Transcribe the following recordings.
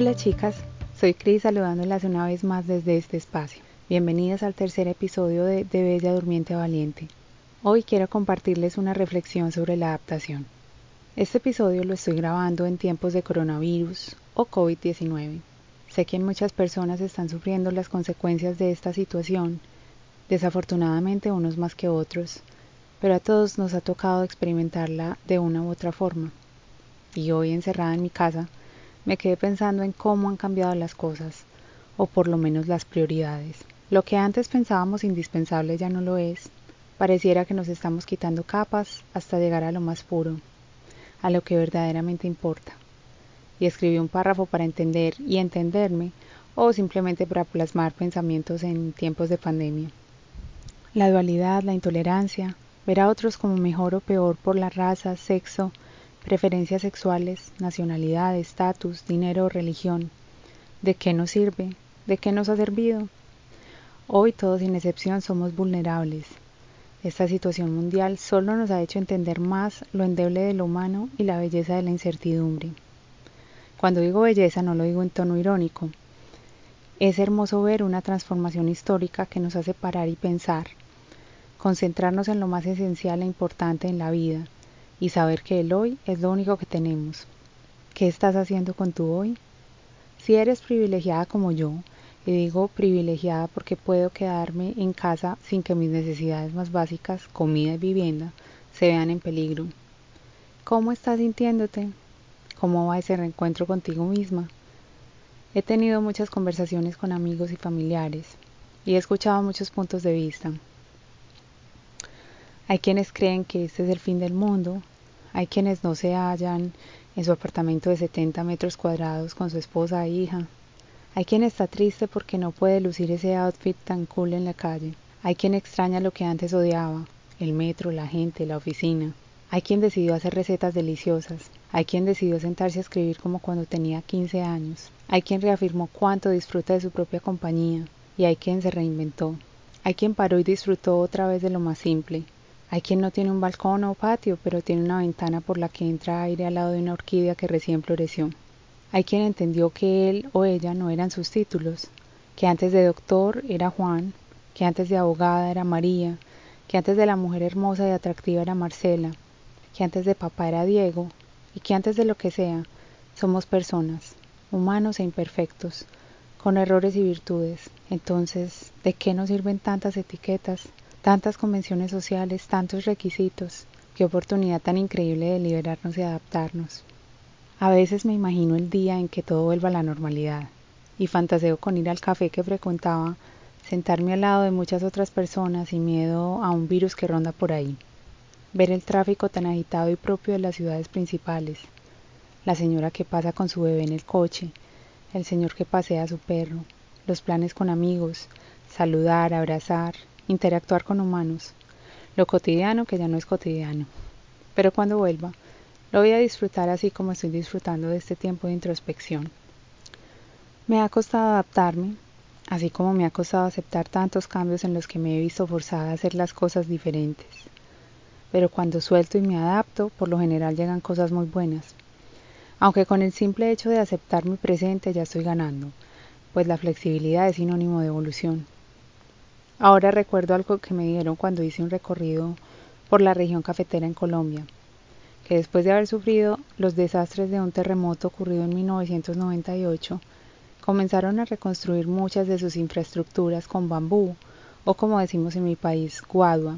Hola chicas, soy Cris saludándolas una vez más desde este espacio. Bienvenidas al tercer episodio de De Bella Durmiente Valiente. Hoy quiero compartirles una reflexión sobre la adaptación. Este episodio lo estoy grabando en tiempos de coronavirus o COVID-19. Sé que muchas personas están sufriendo las consecuencias de esta situación, desafortunadamente unos más que otros, pero a todos nos ha tocado experimentarla de una u otra forma. Y hoy encerrada en mi casa, me quedé pensando en cómo han cambiado las cosas, o por lo menos las prioridades. Lo que antes pensábamos indispensable ya no lo es. Pareciera que nos estamos quitando capas hasta llegar a lo más puro, a lo que verdaderamente importa. Y escribí un párrafo para entender y entenderme, o simplemente para plasmar pensamientos en tiempos de pandemia. La dualidad, la intolerancia, ver a otros como mejor o peor por la raza, sexo, preferencias sexuales, nacionalidad, estatus, dinero religión. ¿De qué nos sirve? ¿De qué nos ha servido? Hoy todos sin excepción somos vulnerables. Esta situación mundial solo nos ha hecho entender más lo endeble de lo humano y la belleza de la incertidumbre. Cuando digo belleza no lo digo en tono irónico. Es hermoso ver una transformación histórica que nos hace parar y pensar, concentrarnos en lo más esencial e importante en la vida, y saber que el hoy es lo único que tenemos. ¿Qué estás haciendo con tu hoy? Si eres privilegiada como yo, y digo privilegiada porque puedo quedarme en casa sin que mis necesidades más básicas, comida y vivienda, se vean en peligro. ¿Cómo estás sintiéndote? ¿Cómo va ese reencuentro contigo misma? He tenido muchas conversaciones con amigos y familiares y he escuchado muchos puntos de vista. Hay quienes creen que este es el fin del mundo, hay quienes no se hallan en su apartamento de 70 metros cuadrados con su esposa e hija. Hay quien está triste porque no puede lucir ese outfit tan cool en la calle. Hay quien extraña lo que antes odiaba, el metro, la gente, la oficina. Hay quien decidió hacer recetas deliciosas. Hay quien decidió sentarse a escribir como cuando tenía 15 años. Hay quien reafirmó cuánto disfruta de su propia compañía. Y hay quien se reinventó. Hay quien paró y disfrutó otra vez de lo más simple, hay quien no tiene un balcón o patio, pero tiene una ventana por la que entra aire al lado de una orquídea que recién floreció. Hay quien entendió que él o ella no eran sus títulos, que antes de doctor era Juan, que antes de abogada era María, que antes de la mujer hermosa y atractiva era Marcela, que antes de papá era Diego, y que antes de lo que sea, somos personas, humanos e imperfectos, con errores y virtudes. Entonces, ¿de qué nos sirven tantas etiquetas? Tantas convenciones sociales, tantos requisitos. Qué oportunidad tan increíble de liberarnos y adaptarnos. A veces me imagino el día en que todo vuelva a la normalidad y fantaseo con ir al café que frecuentaba, sentarme al lado de muchas otras personas y miedo a un virus que ronda por ahí. Ver el tráfico tan agitado y propio de las ciudades principales. La señora que pasa con su bebé en el coche, el señor que pasea a su perro, los planes con amigos, saludar, abrazar, interactuar con humanos, lo cotidiano que ya no es cotidiano. Pero cuando vuelva, lo voy a disfrutar así como estoy disfrutando de este tiempo de introspección. Me ha costado adaptarme, así como me ha costado aceptar tantos cambios en los que me he visto forzada a hacer las cosas diferentes. Pero cuando suelto y me adapto, por lo general llegan cosas muy buenas. Aunque con el simple hecho de aceptar mi presente ya estoy ganando, pues la flexibilidad es sinónimo de evolución. Ahora recuerdo algo que me dieron cuando hice un recorrido por la región cafetera en Colombia, que después de haber sufrido los desastres de un terremoto ocurrido en 1998, comenzaron a reconstruir muchas de sus infraestructuras con bambú, o como decimos en mi país, guadua,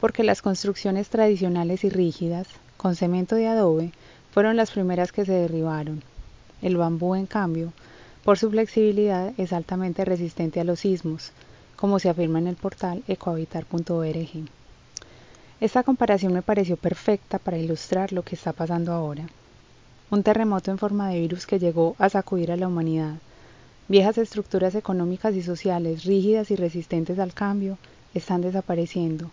porque las construcciones tradicionales y rígidas, con cemento de adobe, fueron las primeras que se derribaron. El bambú, en cambio, por su flexibilidad, es altamente resistente a los sismos, como se afirma en el portal ecohabitar.org. Esta comparación me pareció perfecta para ilustrar lo que está pasando ahora. Un terremoto en forma de virus que llegó a sacudir a la humanidad. Viejas estructuras económicas y sociales rígidas y resistentes al cambio están desapareciendo.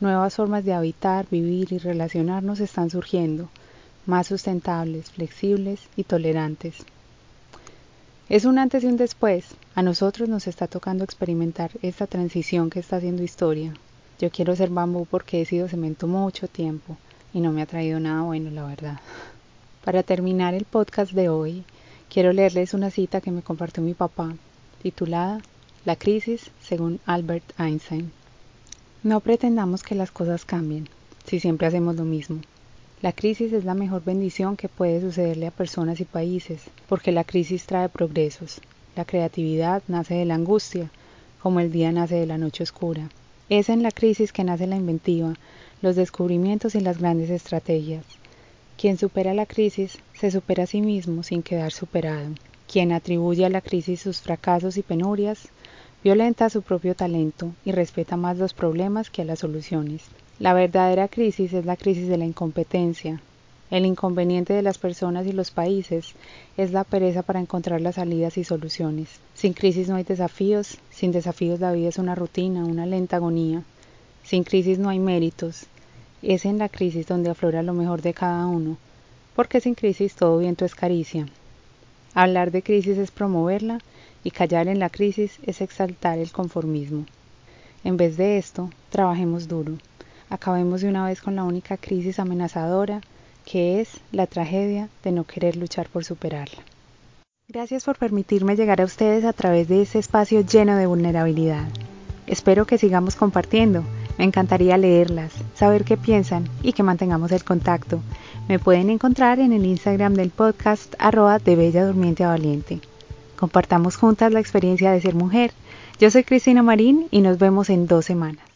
Nuevas formas de habitar, vivir y relacionarnos están surgiendo, más sustentables, flexibles y tolerantes. Es un antes y un después. A nosotros nos está tocando experimentar esta transición que está haciendo historia. Yo quiero ser bambú porque he sido cemento mucho tiempo y no me ha traído nada bueno, la verdad. Para terminar el podcast de hoy, quiero leerles una cita que me compartió mi papá, titulada La crisis según Albert Einstein. No pretendamos que las cosas cambien, si siempre hacemos lo mismo. La crisis es la mejor bendición que puede sucederle a personas y países, porque la crisis trae progresos. La creatividad nace de la angustia, como el día nace de la noche oscura. Es en la crisis que nace la inventiva, los descubrimientos y las grandes estrategias. Quien supera la crisis se supera a sí mismo sin quedar superado. Quien atribuye a la crisis sus fracasos y penurias, violenta su propio talento y respeta más los problemas que a las soluciones. La verdadera crisis es la crisis de la incompetencia. El inconveniente de las personas y los países es la pereza para encontrar las salidas y soluciones. Sin crisis no hay desafíos, sin desafíos la vida es una rutina, una lenta agonía. Sin crisis no hay méritos. Es en la crisis donde aflora lo mejor de cada uno, porque sin crisis todo viento es caricia. Hablar de crisis es promoverla y callar en la crisis es exaltar el conformismo. En vez de esto, trabajemos duro. Acabemos de una vez con la única crisis amenazadora que es la tragedia de no querer luchar por superarla. Gracias por permitirme llegar a ustedes a través de este espacio lleno de vulnerabilidad. Espero que sigamos compartiendo. Me encantaría leerlas, saber qué piensan y que mantengamos el contacto. Me pueden encontrar en el Instagram del podcast arroba de Bella Durmiente a Valiente. Compartamos juntas la experiencia de ser mujer. Yo soy Cristina Marín y nos vemos en dos semanas.